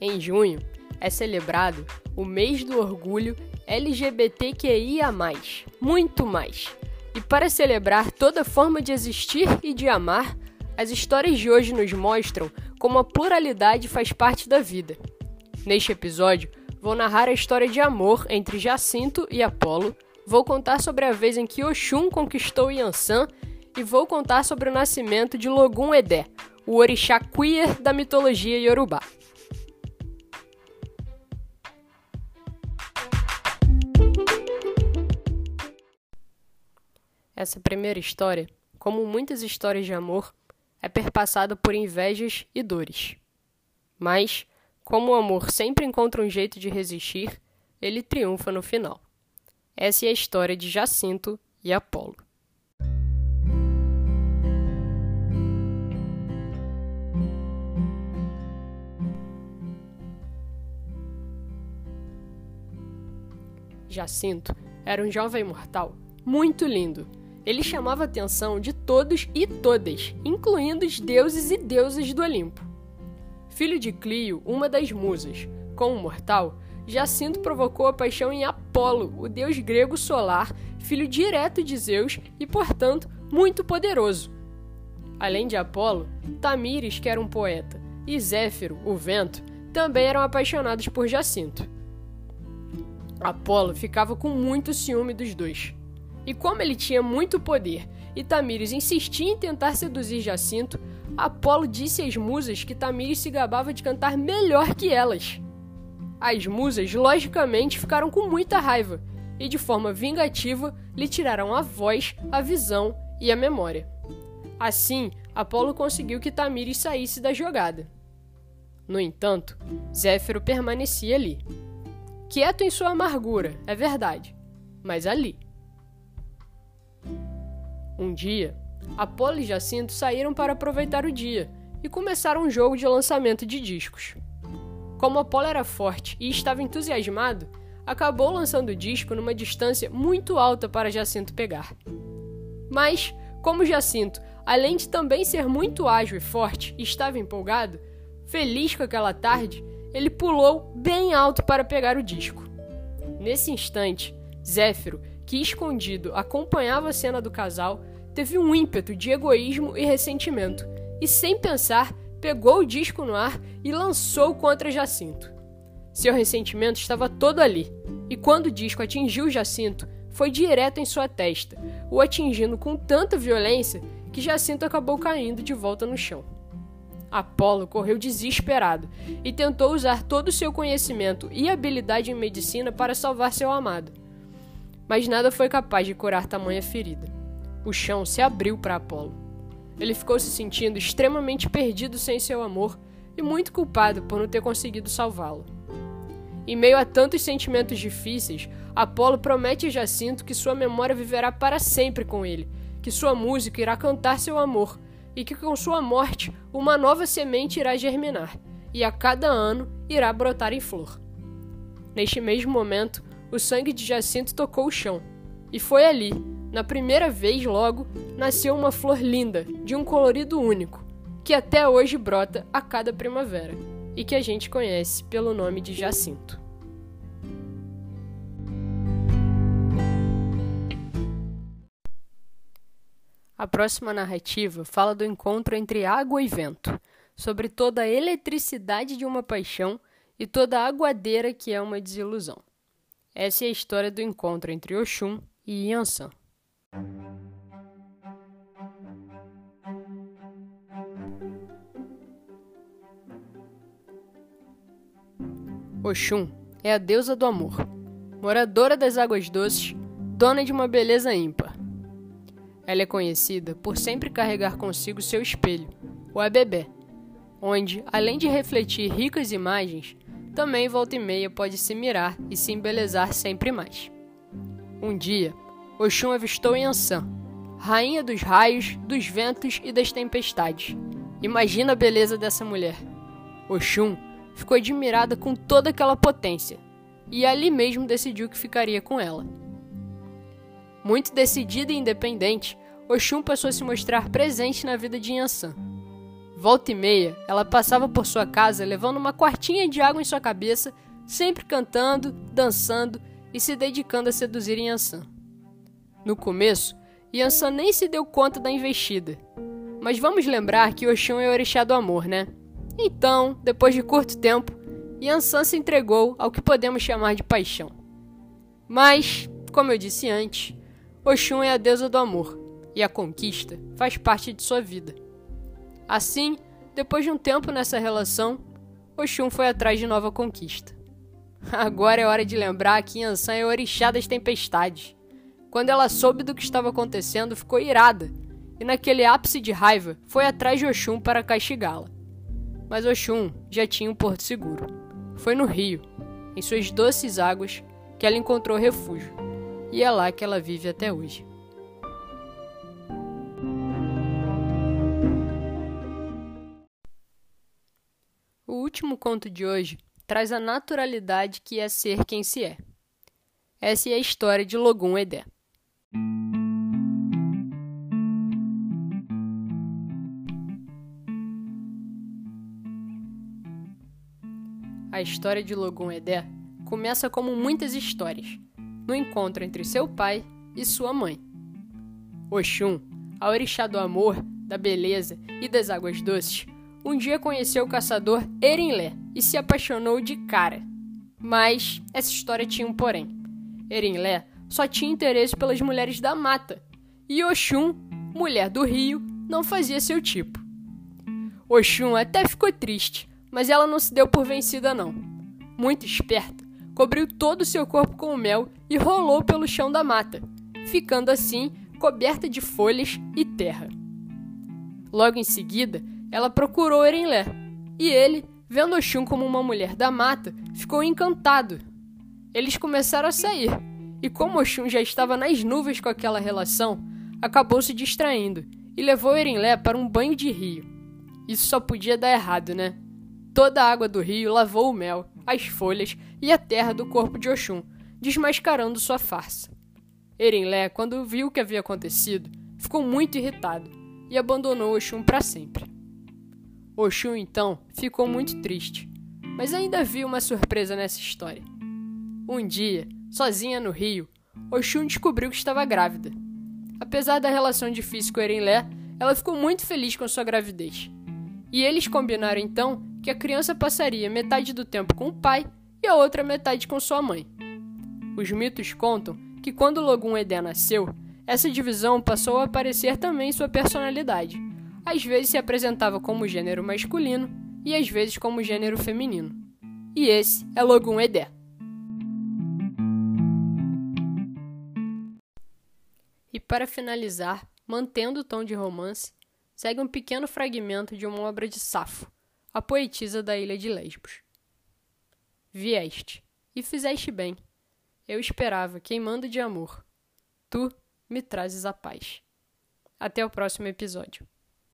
Em junho é celebrado o mês do orgulho LGBTQIA, muito mais. E para celebrar toda forma de existir e de amar, as histórias de hoje nos mostram como a pluralidade faz parte da vida. Neste episódio, vou narrar a história de amor entre Jacinto e Apolo, vou contar sobre a vez em que Oxum conquistou Yansan e vou contar sobre o nascimento de Logun Edé, o orixá queer da mitologia iorubá. Essa primeira história, como muitas histórias de amor, é perpassada por invejas e dores. Mas, como o amor sempre encontra um jeito de resistir, ele triunfa no final. Essa é a história de Jacinto e Apolo. Jacinto era um jovem mortal muito lindo ele chamava a atenção de todos e todas, incluindo os deuses e deusas do Olimpo. Filho de Clio, uma das musas, como mortal, Jacinto provocou a paixão em Apolo, o deus grego solar, filho direto de Zeus e, portanto, muito poderoso. Além de Apolo, Tamires, que era um poeta, e Zéfiro, o vento, também eram apaixonados por Jacinto. Apolo ficava com muito ciúme dos dois. E como ele tinha muito poder e Tamires insistia em tentar seduzir Jacinto, Apolo disse às musas que Tamires se gabava de cantar melhor que elas. As musas, logicamente, ficaram com muita raiva e, de forma vingativa, lhe tiraram a voz, a visão e a memória. Assim, Apolo conseguiu que Tamires saísse da jogada. No entanto, Zéfiro permanecia ali. Quieto em sua amargura, é verdade, mas ali. Um dia, Apolo e Jacinto saíram para aproveitar o dia e começaram um jogo de lançamento de discos. Como Apolo era forte e estava entusiasmado, acabou lançando o disco numa distância muito alta para Jacinto pegar. Mas, como Jacinto, além de também ser muito ágil e forte, estava empolgado, feliz com aquela tarde, ele pulou bem alto para pegar o disco. Nesse instante, Zéfiro, que escondido acompanhava a cena do casal, teve um ímpeto de egoísmo e ressentimento, e sem pensar, pegou o disco no ar e lançou contra Jacinto. Seu ressentimento estava todo ali, e quando o disco atingiu Jacinto, foi direto em sua testa, o atingindo com tanta violência que Jacinto acabou caindo de volta no chão. Apolo correu desesperado e tentou usar todo o seu conhecimento e habilidade em medicina para salvar seu amado mas nada foi capaz de curar tamanha ferida. O chão se abriu para Apolo. Ele ficou se sentindo extremamente perdido sem seu amor e muito culpado por não ter conseguido salvá-lo. Em meio a tantos sentimentos difíceis, Apolo promete a Jacinto que sua memória viverá para sempre com ele, que sua música irá cantar seu amor e que com sua morte uma nova semente irá germinar e a cada ano irá brotar em flor. Neste mesmo momento, o sangue de Jacinto tocou o chão. E foi ali, na primeira vez logo, nasceu uma flor linda, de um colorido único, que até hoje brota a cada primavera, e que a gente conhece pelo nome de Jacinto. A próxima narrativa fala do encontro entre água e vento, sobre toda a eletricidade de uma paixão e toda a aguadeira que é uma desilusão. Essa é a história do encontro entre Oxum e Yansan. Oxum é a deusa do amor, moradora das águas doces, dona de uma beleza ímpar. Ela é conhecida por sempre carregar consigo seu espelho, o Abebé, onde, além de refletir ricas imagens, também volta e meia pode se mirar e se embelezar sempre mais. Um dia, Oxum avistou Yansan, rainha dos raios, dos ventos e das tempestades. Imagina a beleza dessa mulher. Oxum ficou admirada com toda aquela potência e ali mesmo decidiu que ficaria com ela. Muito decidida e independente, Oxum passou a se mostrar presente na vida de Yansan. Volta e meia, ela passava por sua casa levando uma quartinha de água em sua cabeça, sempre cantando, dançando e se dedicando a seduzir Yansan. No começo, Yansan nem se deu conta da investida. Mas vamos lembrar que Oxum é o orixá do amor, né? Então, depois de curto tempo, Yansan se entregou ao que podemos chamar de paixão. Mas, como eu disse antes, Oxum é a deusa do amor, e a conquista faz parte de sua vida. Assim, depois de um tempo nessa relação, Oxum foi atrás de nova conquista. Agora é hora de lembrar que Yansan é orixá das tempestades. Quando ela soube do que estava acontecendo, ficou irada, e naquele ápice de raiva, foi atrás de Oxum para castigá-la. Mas Oxum já tinha um porto seguro. Foi no rio, em suas doces águas, que ela encontrou refúgio, e é lá que ela vive até hoje. Último conto de hoje traz a naturalidade que é ser quem se é. Essa é a história de Logum Edé. A história de Logum Edé começa como muitas histórias, no encontro entre seu pai e sua mãe. Oxum, a orixá do amor, da beleza e das águas doces, um dia conheceu o caçador Erinlé e se apaixonou de cara. Mas essa história tinha um porém. Erinlé só tinha interesse pelas mulheres da mata, e Oxum, mulher do rio, não fazia seu tipo. Oxum até ficou triste, mas ela não se deu por vencida não. Muito esperta, cobriu todo o seu corpo com mel e rolou pelo chão da mata, ficando assim coberta de folhas e terra. Logo em seguida, ela procurou Erenlé, e ele, vendo Oxum como uma mulher da mata, ficou encantado. Eles começaram a sair, e como Oxum já estava nas nuvens com aquela relação, acabou se distraindo e levou Erenlé para um banho de rio. Isso só podia dar errado, né? Toda a água do rio lavou o mel, as folhas e a terra do corpo de Oxum, desmascarando sua farsa. Erenlé, quando viu o que havia acontecido, ficou muito irritado e abandonou Oxum para sempre. Oxum então ficou muito triste, mas ainda viu uma surpresa nessa história. Um dia, sozinha no rio, Oxum descobriu que estava grávida. Apesar da relação difícil com Erenlé, ela ficou muito feliz com sua gravidez. E eles combinaram então que a criança passaria metade do tempo com o pai e a outra metade com sua mãe. Os mitos contam que quando Logum Edé nasceu, essa divisão passou a aparecer também em sua personalidade às vezes se apresentava como gênero masculino e às vezes como gênero feminino. E esse é Logum Edé. E para finalizar, mantendo o tom de romance, segue um pequeno fragmento de uma obra de Safo, a poetisa da ilha de Lesbos. Vieste, e fizeste bem. Eu esperava, queimando de amor. Tu me trazes a paz. Até o próximo episódio.